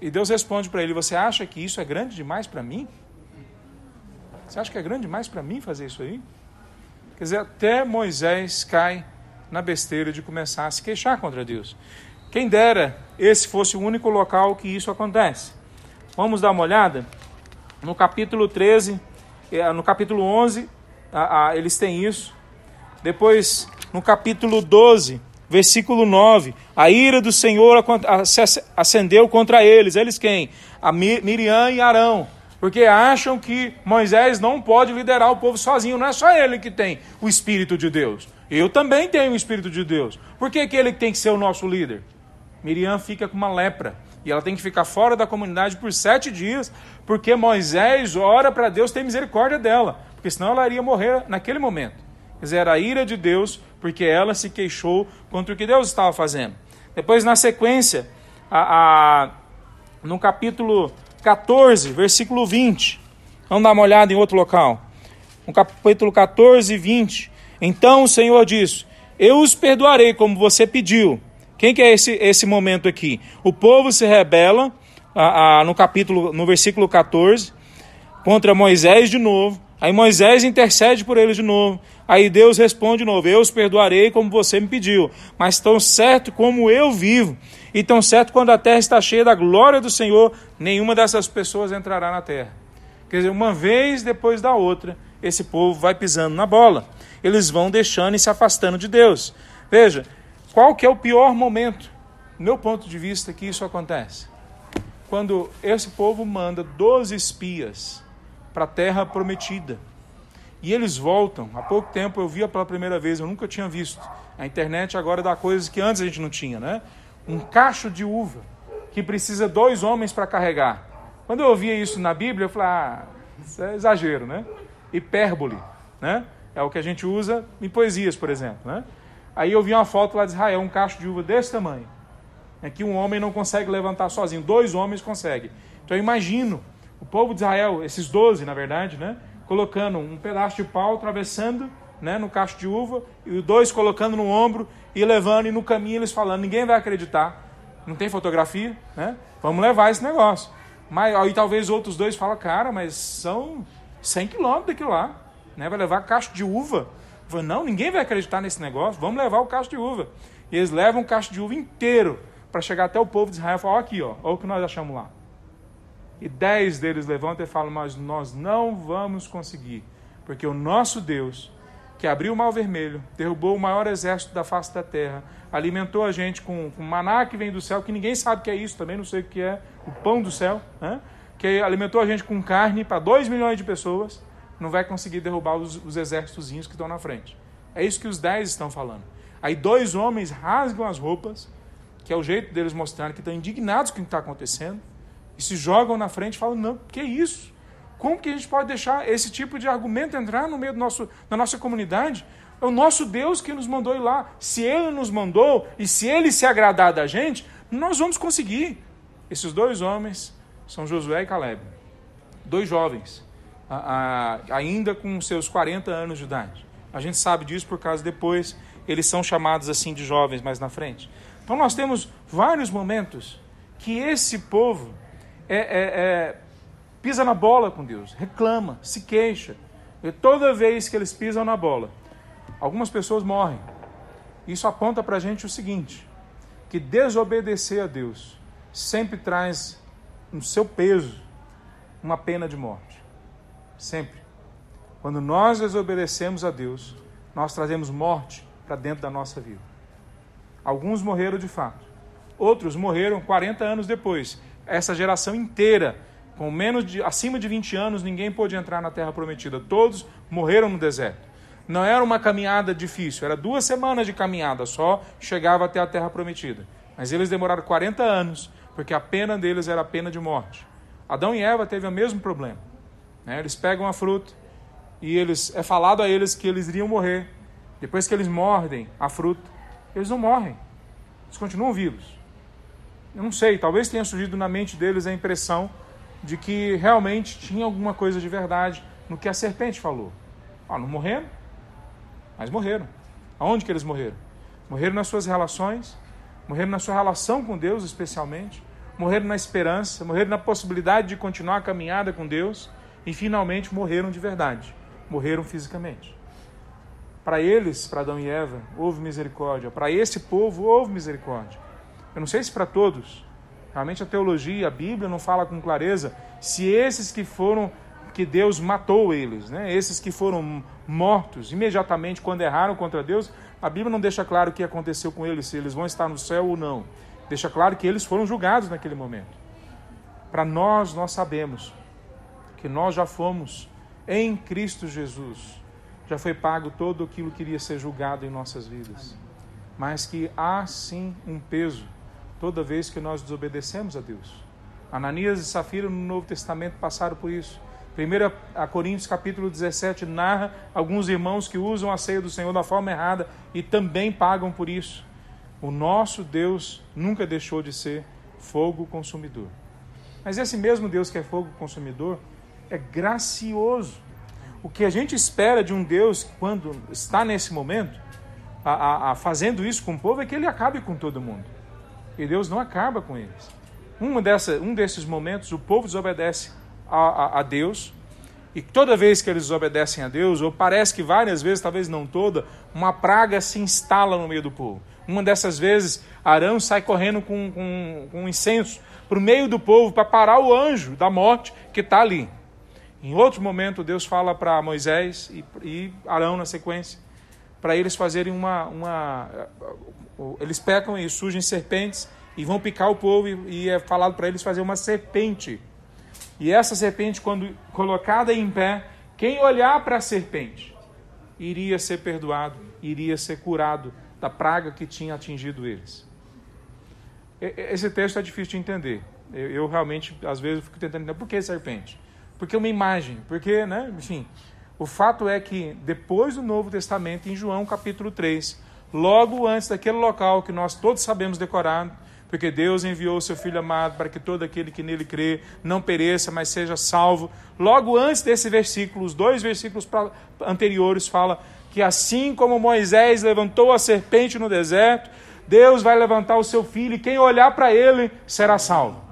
E Deus responde para ele: Você acha que isso é grande demais para mim? Você acha que é grande demais para mim fazer isso aí? Quer dizer, até Moisés cai na besteira de começar a se queixar contra Deus. Quem dera esse fosse o único local que isso acontece. Vamos dar uma olhada? No capítulo 13, eh, no capítulo 11, eles têm isso. Depois, no capítulo 12, versículo 9, a ira do Senhor se acendeu contra eles. Eles quem? A Miriam e Arão. Porque acham que Moisés não pode liderar o povo sozinho. Não é só ele que tem o Espírito de Deus. Eu também tenho o Espírito de Deus. Por que, que ele tem que ser o nosso líder? Miriam fica com uma lepra. E ela tem que ficar fora da comunidade por sete dias, porque Moisés ora para Deus ter misericórdia dela, porque senão ela iria morrer naquele momento. Quer dizer, era a ira de Deus, porque ela se queixou contra o que Deus estava fazendo. Depois, na sequência, a, a, no capítulo 14, versículo 20, vamos dar uma olhada em outro local. No capítulo 14, 20. Então o Senhor diz: Eu os perdoarei como você pediu quem que é esse, esse momento aqui? O povo se rebela, a, a, no capítulo, no versículo 14, contra Moisés de novo. Aí Moisés intercede por eles de novo. Aí Deus responde de novo: Eu os perdoarei como você me pediu, mas tão certo como eu vivo, e tão certo quando a terra está cheia da glória do Senhor, nenhuma dessas pessoas entrará na terra. Quer dizer, uma vez depois da outra, esse povo vai pisando na bola. Eles vão deixando e se afastando de Deus. Veja, qual que é o pior momento, do meu ponto de vista, que isso acontece? Quando esse povo manda 12 espias para a terra prometida. E eles voltam. Há pouco tempo eu via pela primeira vez, eu nunca tinha visto. A internet agora dá coisas que antes a gente não tinha, né? Um cacho de uva que precisa dois homens para carregar. Quando eu ouvia isso na Bíblia, eu falei, ah, isso é exagero, né? Hipérbole, né? É o que a gente usa em poesias, por exemplo, né? Aí eu vi uma foto lá de Israel, um cacho de uva desse tamanho. É que um homem não consegue levantar sozinho, dois homens conseguem. Então eu imagino o povo de Israel, esses doze, na verdade, né? Colocando um pedaço de pau, atravessando né, no cacho de uva, e os dois colocando no ombro e levando, e no caminho eles falando, ninguém vai acreditar. Não tem fotografia, né? Vamos levar esse negócio. Mas aí talvez outros dois falam, cara, mas são 100 quilômetros daquilo lá. Né? Vai levar cacho de uva. Não, ninguém vai acreditar nesse negócio, vamos levar o cacho de uva. E eles levam o cacho de uva inteiro para chegar até o povo de Israel e falar: aqui, ó, olha o que nós achamos lá. E dez deles levantam e falam: Mas nós não vamos conseguir, porque o nosso Deus, que abriu o mar vermelho, derrubou o maior exército da face da terra, alimentou a gente com, com maná que vem do céu, que ninguém sabe o que é isso, também não sei o que é, o pão do céu, né? que alimentou a gente com carne para dois milhões de pessoas não vai conseguir derrubar os, os exércitos que estão na frente. É isso que os dez estão falando. Aí dois homens rasgam as roupas, que é o jeito deles mostrarem que estão indignados com o que está acontecendo, e se jogam na frente e falam: não, que isso? Como que a gente pode deixar esse tipo de argumento entrar no meio do nosso, da nossa comunidade? É o nosso Deus que nos mandou ir lá. Se Ele nos mandou e se Ele se agradar da gente, nós vamos conseguir. Esses dois homens são Josué e Caleb, dois jovens a, a, ainda com seus 40 anos de idade. A gente sabe disso por causa depois eles são chamados assim de jovens mais na frente. Então nós temos vários momentos que esse povo é, é, é, pisa na bola com Deus, reclama, se queixa. E toda vez que eles pisam na bola, algumas pessoas morrem. Isso aponta para a gente o seguinte: que desobedecer a Deus sempre traz no seu peso uma pena de morte. Sempre. Quando nós desobedecemos a Deus, nós trazemos morte para dentro da nossa vida. Alguns morreram de fato. Outros morreram 40 anos depois. Essa geração inteira, com menos de acima de 20 anos, ninguém pôde entrar na terra prometida. Todos morreram no deserto. Não era uma caminhada difícil, era duas semanas de caminhada só, chegava até a terra prometida. Mas eles demoraram 40 anos, porque a pena deles era a pena de morte. Adão e Eva teve o mesmo problema. Né? Eles pegam a fruta e eles é falado a eles que eles iriam morrer. Depois que eles mordem a fruta, eles não morrem. Eles continuam vivos. Não sei, talvez tenha surgido na mente deles a impressão de que realmente tinha alguma coisa de verdade no que a serpente falou. Ah, não morreram, mas morreram. Aonde que eles morreram? Morreram nas suas relações, morreram na sua relação com Deus, especialmente, morreram na esperança, morreram na possibilidade de continuar a caminhada com Deus e finalmente morreram de verdade, morreram fisicamente. Para eles, para Adão e Eva, houve misericórdia. Para esse povo, houve misericórdia. Eu não sei se para todos. Realmente a teologia, a Bíblia não fala com clareza se esses que foram, que Deus matou eles, né? esses que foram mortos imediatamente quando erraram contra Deus, a Bíblia não deixa claro o que aconteceu com eles, se eles vão estar no céu ou não. Deixa claro que eles foram julgados naquele momento. Para nós, nós sabemos que nós já fomos em Cristo Jesus. Já foi pago todo aquilo que iria ser julgado em nossas vidas. Mas que há sim um peso toda vez que nós desobedecemos a Deus. Ananias e Safira no Novo Testamento passaram por isso. 1 Coríntios capítulo 17 narra alguns irmãos que usam a ceia do Senhor da forma errada e também pagam por isso. O nosso Deus nunca deixou de ser fogo consumidor. Mas esse mesmo Deus que é fogo consumidor é gracioso. O que a gente espera de um Deus quando está nesse momento, a, a, a fazendo isso com o povo, é que ele acabe com todo mundo. E Deus não acaba com eles. Dessa, um desses momentos, o povo desobedece a, a, a Deus, e toda vez que eles desobedecem a Deus, ou parece que várias vezes, talvez não toda, uma praga se instala no meio do povo. Uma dessas vezes, Arão sai correndo com, com, com incenso para o meio do povo para parar o anjo da morte que está ali. Em outro momento, Deus fala para Moisés e, e, Arão na sequência, para eles fazerem uma, uma. Eles pecam e surgem serpentes e vão picar o povo, e, é falado para eles fazer uma serpente. E essa serpente, quando colocada em pé, quem olhar para a serpente iria ser perdoado, iria ser curado da praga que tinha atingido eles. Esse texto é difícil de entender. Eu, eu realmente, às vezes, fico tentando entender por que serpente. Porque uma imagem, porque, né, enfim. O fato é que depois do Novo Testamento, em João capítulo 3, logo antes daquele local que nós todos sabemos decorar, porque Deus enviou o seu Filho amado para que todo aquele que nele crê não pereça, mas seja salvo. Logo antes desse versículo, os dois versículos anteriores fala que assim como Moisés levantou a serpente no deserto, Deus vai levantar o seu filho e quem olhar para ele será salvo.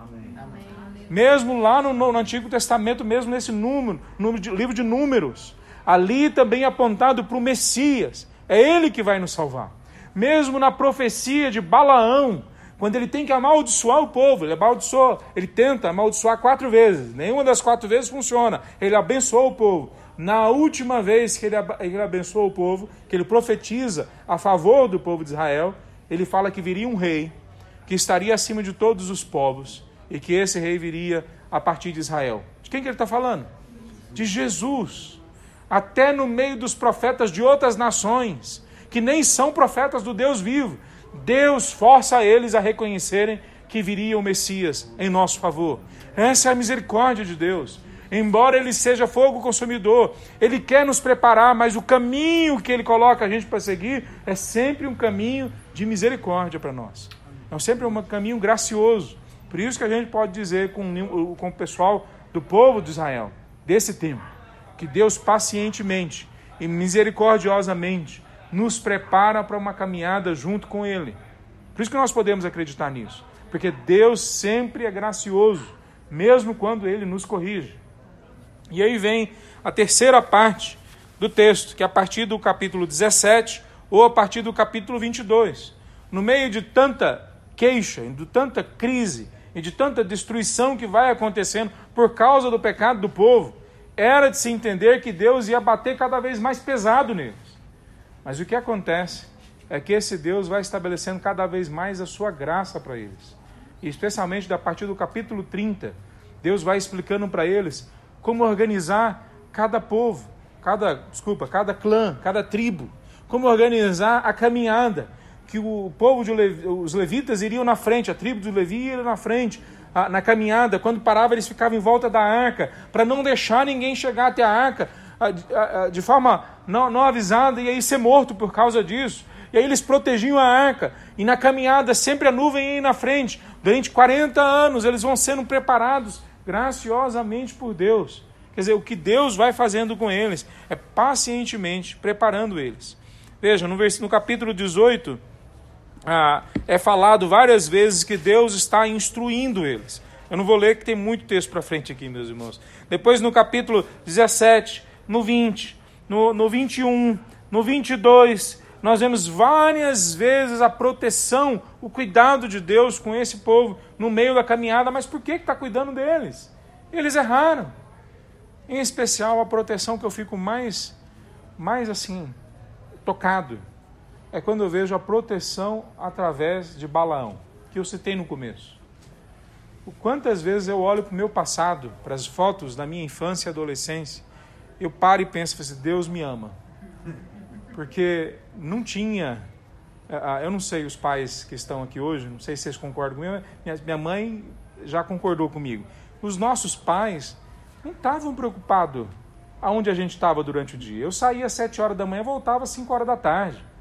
Mesmo lá no, no, Antigo Testamento, mesmo nesse número, no livro de Números, ali também apontado para o Messias, é ele que vai nos salvar. Mesmo na profecia de Balaão, quando ele tem que amaldiçoar o povo, ele amaldiçoa, ele tenta amaldiçoar quatro vezes, nenhuma das quatro vezes funciona, ele abençoou o povo. Na última vez que ele, abençoou o povo, que ele profetiza a favor do povo de Israel, ele fala que viria um rei que estaria acima de todos os povos e que esse rei viria a partir de Israel. De quem que ele está falando? De Jesus. Até no meio dos profetas de outras nações, que nem são profetas do Deus vivo, Deus força eles a reconhecerem que viria o Messias em nosso favor. Essa é a misericórdia de Deus. Embora ele seja fogo consumidor, ele quer nos preparar, mas o caminho que ele coloca a gente para seguir é sempre um caminho de misericórdia para nós. É sempre um caminho gracioso. Por isso que a gente pode dizer com, com o pessoal do povo de Israel, desse tempo, que Deus pacientemente e misericordiosamente nos prepara para uma caminhada junto com Ele. Por isso que nós podemos acreditar nisso. Porque Deus sempre é gracioso, mesmo quando Ele nos corrige. E aí vem a terceira parte do texto, que é a partir do capítulo 17 ou a partir do capítulo 22. No meio de tanta queixa, de tanta crise, e de tanta destruição que vai acontecendo por causa do pecado do povo, era de se entender que Deus ia bater cada vez mais pesado neles. Mas o que acontece é que esse Deus vai estabelecendo cada vez mais a sua graça para eles. E especialmente a partir do capítulo 30, Deus vai explicando para eles como organizar cada povo, cada, desculpa, cada clã, cada tribo, como organizar a caminhada, que o povo de Levi, os levitas iriam na frente, a tribo de Levi ia na frente, na caminhada, quando parava eles ficavam em volta da arca, para não deixar ninguém chegar até a arca de forma não, não avisada e aí ser morto por causa disso. E aí eles protegiam a arca, e na caminhada sempre a nuvem ia na frente. Durante 40 anos eles vão sendo preparados graciosamente por Deus. Quer dizer, o que Deus vai fazendo com eles é pacientemente preparando eles. Veja, no, no capítulo 18, ah, é falado várias vezes que Deus está instruindo eles. Eu não vou ler que tem muito texto para frente aqui, meus irmãos. Depois no capítulo 17, no 20, no, no 21, No 22, nós vemos várias vezes a proteção, o cuidado de Deus com esse povo no meio da caminhada, mas por que está cuidando deles? Eles erraram. Em especial, a proteção que eu fico mais, mais assim, tocado, é quando eu vejo a proteção através de Balaão, que eu citei no começo. Quantas vezes eu olho para o meu passado, para as fotos da minha infância e adolescência, eu paro e penso assim, Deus me ama. Porque não tinha, eu não sei os pais que estão aqui hoje, não sei se vocês concordam comigo, minha mãe já concordou comigo. Os nossos pais não estavam preocupados aonde a gente estava durante o dia. Eu saía às sete horas da manhã, voltava às cinco horas da tarde.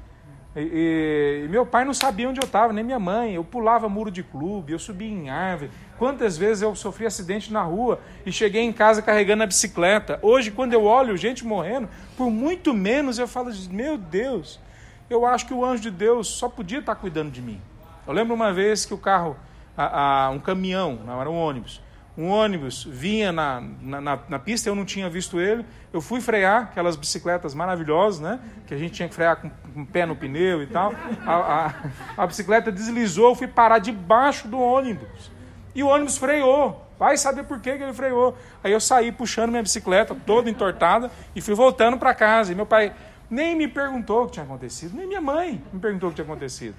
E, e, meu pai não sabia onde eu estava, nem minha mãe. Eu pulava muro de clube, eu subia em árvore. Quantas vezes eu sofri acidente na rua e cheguei em casa carregando a bicicleta. Hoje, quando eu olho gente morrendo, por muito menos eu falo, meu Deus, eu acho que o anjo de Deus só podia estar cuidando de mim. Eu lembro uma vez que o carro, a, a, um caminhão, não era um ônibus, um ônibus vinha na, na, na, pista, eu não tinha visto ele. Eu fui frear aquelas bicicletas maravilhosas, né? Que a gente tinha que frear com, com o pé no pneu e tal. A, a, a, bicicleta deslizou, eu fui parar debaixo do ônibus. E o ônibus freou. Vai saber por que, que ele freou. Aí eu saí puxando minha bicicleta, toda entortada, e fui voltando para casa. E meu pai nem me perguntou o que tinha acontecido, nem minha mãe me perguntou o que tinha acontecido.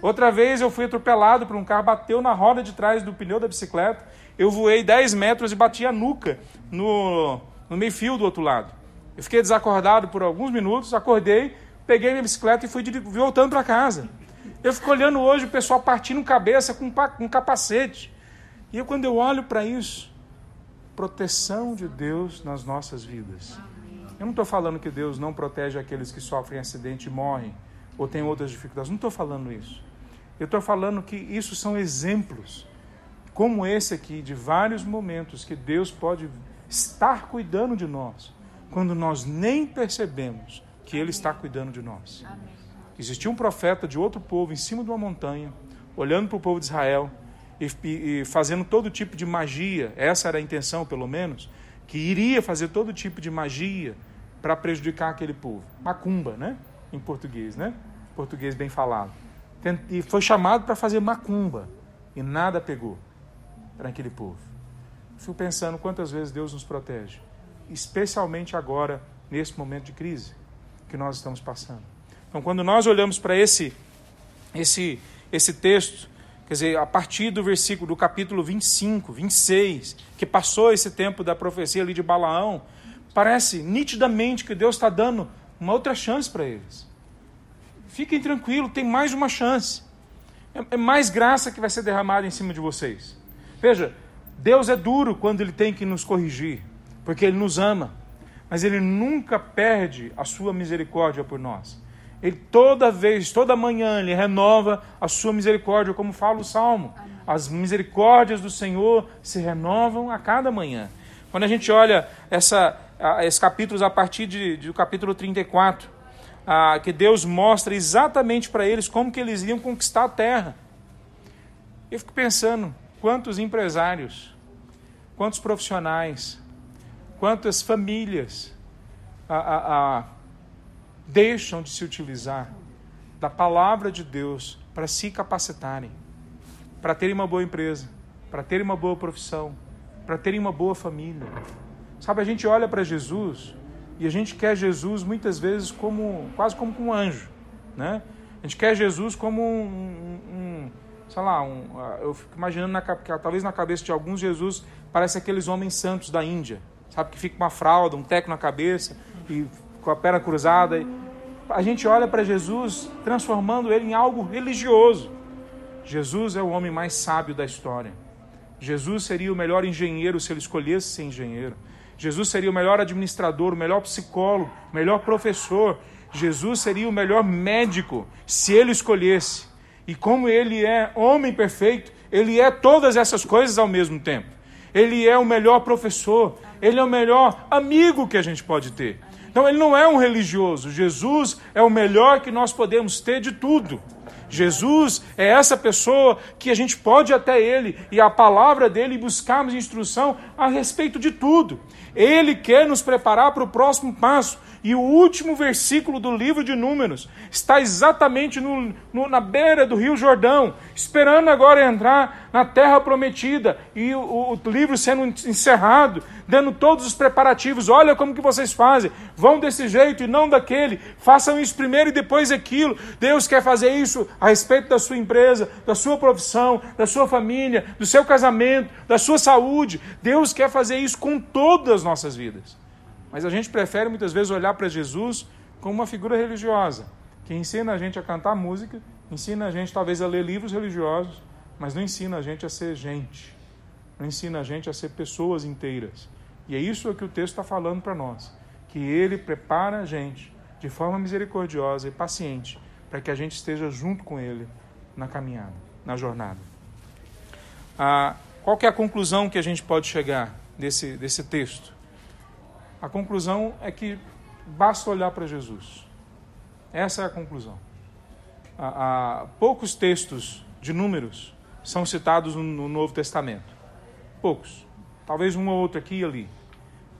Outra vez eu fui atropelado por um carro, bateu na roda de trás do pneu da bicicleta eu voei 10 metros e bati a nuca no, no meio-fio do outro lado. Eu fiquei desacordado por alguns minutos, acordei, peguei minha bicicleta e fui voltando para casa. Eu fico olhando hoje o pessoal partindo cabeça com, com capacete. E eu, quando eu olho para isso, proteção de Deus nas nossas vidas. Eu não estou falando que Deus não protege aqueles que sofrem acidente e morrem, ou têm outras dificuldades. Não estou falando isso. Eu estou falando que isso são exemplos como esse aqui, de vários momentos que Deus pode estar cuidando de nós, quando nós nem percebemos que Ele está cuidando de nós. Existia um profeta de outro povo em cima de uma montanha, olhando para o povo de Israel e, e, fazendo todo tipo de magia, essa era a intenção, pelo menos, que iria fazer todo tipo de magia para prejudicar aquele povo. Macumba, né? Em português, né? Português bem falado. E foi chamado para fazer macumba e nada pegou para aquele povo. Fico pensando quantas vezes Deus nos protege, especialmente agora, nesse momento de crise que nós estamos passando. Então, quando nós olhamos para esse, esse, esse texto, quer dizer, a partir do versículo do capítulo 25, 26, que passou esse tempo da profecia ali de Balaão, parece nitidamente que Deus está dando uma outra chance para eles. Fiquem tranquilos, tem mais uma chance. É, é mais graça que vai ser derramada em cima de vocês. Veja, Deus é duro quando ele tem que nos corrigir, porque ele nos ama, mas ele nunca perde a sua misericórdia por nós. Ele toda vez, toda manhã, ele renova a sua misericórdia, como fala o Salmo. As misericórdias do Senhor se renovam a cada manhã. Quando a gente olha essa, esses capítulos a partir de, do capítulo 34, ah, que Deus mostra exatamente para eles como que eles iam conquistar a terra. Eu fico pensando, Quantos empresários, quantos profissionais, quantas famílias a, a, a, deixam de se utilizar da palavra de Deus para se capacitarem, para terem uma boa empresa, para terem uma boa profissão, para terem uma boa família. Sabe, a gente olha para Jesus e a gente quer Jesus muitas vezes como quase como um anjo, né? A gente quer Jesus como um, um, sei lá, um, eu fico imaginando, na, talvez na cabeça de alguns, Jesus parece aqueles homens santos da Índia, sabe, que fica uma fralda, um teco na cabeça e com a perna cruzada. A gente olha para Jesus transformando ele em algo religioso. Jesus é o homem mais sábio da história. Jesus seria o melhor engenheiro se ele escolhesse ser engenheiro. Jesus seria o melhor administrador, o melhor psicólogo, o melhor professor. Jesus seria o melhor médico se ele escolhesse. E como ele é homem perfeito, ele é todas essas coisas ao mesmo tempo. Ele é o melhor professor, ele é o melhor amigo que a gente pode ter. Então ele não é um religioso, Jesus é o melhor que nós podemos ter de tudo. Jesus é essa pessoa que a gente pode ir até ele e a palavra dele buscarmos instrução a respeito de tudo. Ele quer nos preparar para o próximo passo. E o último versículo do livro de Números está exatamente no, no, na beira do Rio Jordão, esperando agora entrar na terra prometida e o, o, livro sendo encerrado, dando todos os preparativos. Olha como que vocês fazem, vão desse jeito e não daquele, façam isso primeiro e depois aquilo. Deus quer fazer isso a respeito da sua empresa, da sua profissão, da sua família, do seu casamento, da sua saúde. Deus quer fazer isso com todas as nossas vidas. Mas a gente prefere muitas vezes olhar para Jesus como uma figura religiosa, que ensina a gente a cantar música, ensina a gente talvez a ler livros religiosos, mas não ensina a gente a ser gente, não ensina a gente a ser pessoas inteiras. E é isso que o texto está falando para nós, que ele prepara a gente de forma misericordiosa e paciente para que a gente esteja junto com ele na caminhada, na jornada. Ah, qual é a conclusão que a gente pode chegar desse, desse texto? A conclusão é que basta olhar para Jesus. Essa é a conclusão. Há, poucos textos de números são citados no, no Novo Testamento. Poucos. Talvez um ou outro aqui e ali.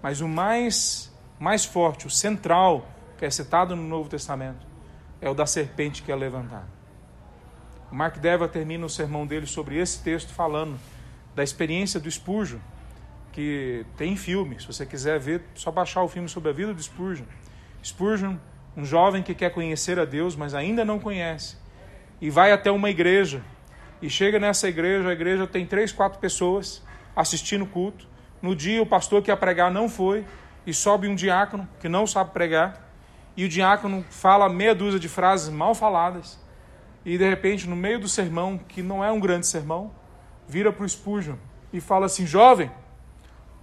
Mas o mais, mais forte, o central, que é citado no Novo Testamento, é o da serpente que é levantada. O Mark Deva termina o sermão dele sobre esse texto falando da experiência do Spurgeon que tem filme, se você quiser ver, só baixar o filme sobre a vida de Spurgeon. Spurgeon, um jovem que quer conhecer a Deus, mas ainda não conhece, e vai até uma igreja, e chega nessa igreja, a igreja tem três, quatro pessoas assistindo o culto. No dia, o pastor que ia pregar não foi, e sobe um diácono que não sabe pregar, e o diácono fala meia dúzia de frases mal faladas, e de repente, no meio do sermão, que não é um grande sermão, vira para o Spurgeon e fala assim: Jovem,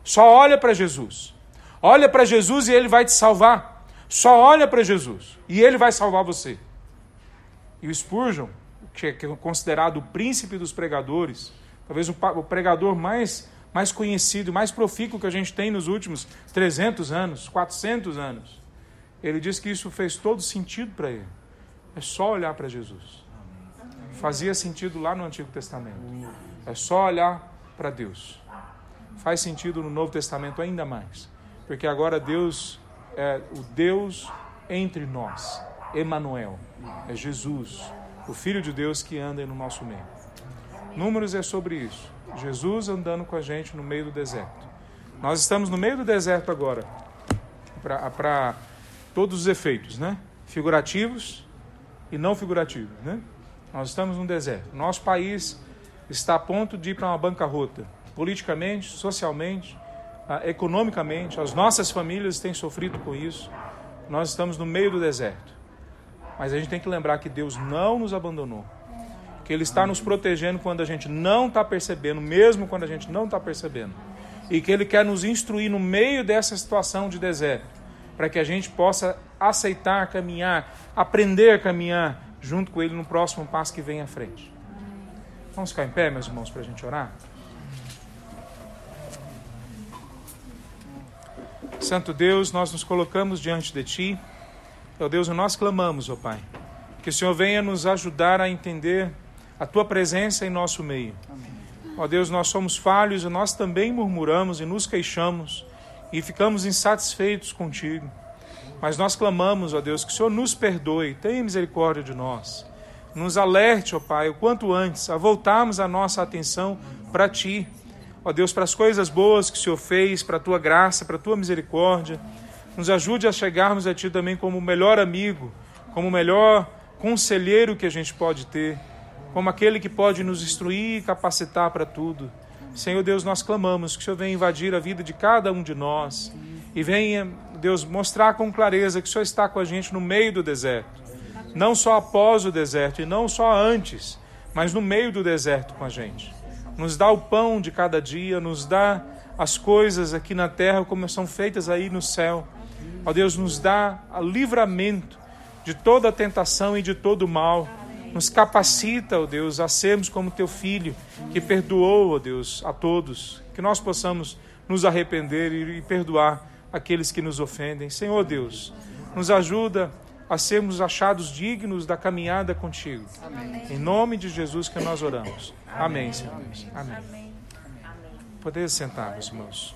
só olha para Jesus. Olha para Jesus e ele vai te salvar. Só olha para Jesus e ele vai salvar você. E o Spurgeon, que é considerado o príncipe dos pregadores, talvez o pregador mais, mais conhecido, mais profícuo que a gente tem nos últimos 300 anos, 400 anos, ele diz que isso fez todo sentido para ele. É só olhar para Jesus. Fazia sentido lá no Antigo Testamento. É só olhar para Deus faz sentido no Novo Testamento ainda mais, porque agora Deus é o Deus entre nós, Emanuel, é Jesus, o Filho de Deus que anda no nosso meio. Números é sobre isso. Jesus andando com a gente no meio do deserto. Nós estamos no meio do deserto agora, para todos os efeitos, né? Figurativos e não figurativos, né? Nós estamos no deserto. Nosso país está a ponto de ir para uma bancarrota politicamente, socialmente, ah, economicamente. As nossas famílias têm sofrido com isso. Nós estamos no meio do deserto. Mas a gente tem que lembrar que Deus não nos abandonou. Que Ele está nos protegendo quando a gente não está percebendo, mesmo quando a gente não está percebendo. E que Ele quer nos instruir no meio dessa situação de deserto, para que a gente possa aceitar caminhar, aprender a caminhar junto com Ele no próximo passo que vem à frente. Vamos ficar em pé, meus irmãos, para a gente orar? Santo Deus, nós nos colocamos diante de Ti. Ó Deus, nós clamamos, ó Pai, que o Senhor venha nos ajudar a entender a Tua presença em nosso meio. Ó Deus, nós somos falhos e nós também murmuramos e nos queixamos e ficamos insatisfeitos contigo. Mas nós clamamos, ó Deus, que o Senhor nos perdoe, tenha misericórdia de nós. Nos alerte, ó Pai, o quanto antes a voltarmos a nossa atenção para Ti Ó Deus, para as coisas boas que o Senhor fez, para a tua graça, para a tua misericórdia. Nos ajude a chegarmos a Ti também como o melhor amigo, como o melhor conselheiro que a gente pode ter, como aquele que pode nos instruir e capacitar para tudo. Senhor Deus, nós clamamos que o Senhor venha invadir a vida de cada um de nós e venha, Deus, mostrar com clareza que o Senhor está com a gente no meio do deserto. Não só após o deserto e não só antes, mas no meio do deserto com a gente nos dá o pão de cada dia, nos dá as coisas aqui na terra como são feitas aí no céu. Ó Deus, nos dá livramento de toda a tentação e de todo o mal. Nos capacita, ó Deus, a sermos como teu filho, que perdoou, ó Deus, a todos. Que nós possamos nos arrepender e perdoar aqueles que nos ofendem. Senhor Deus, nos ajuda a sermos achados dignos da caminhada contigo. Amém. Em nome de Jesus que nós oramos. Amém, Senhor. Amém. Amém. Poder sentar, meus irmãos.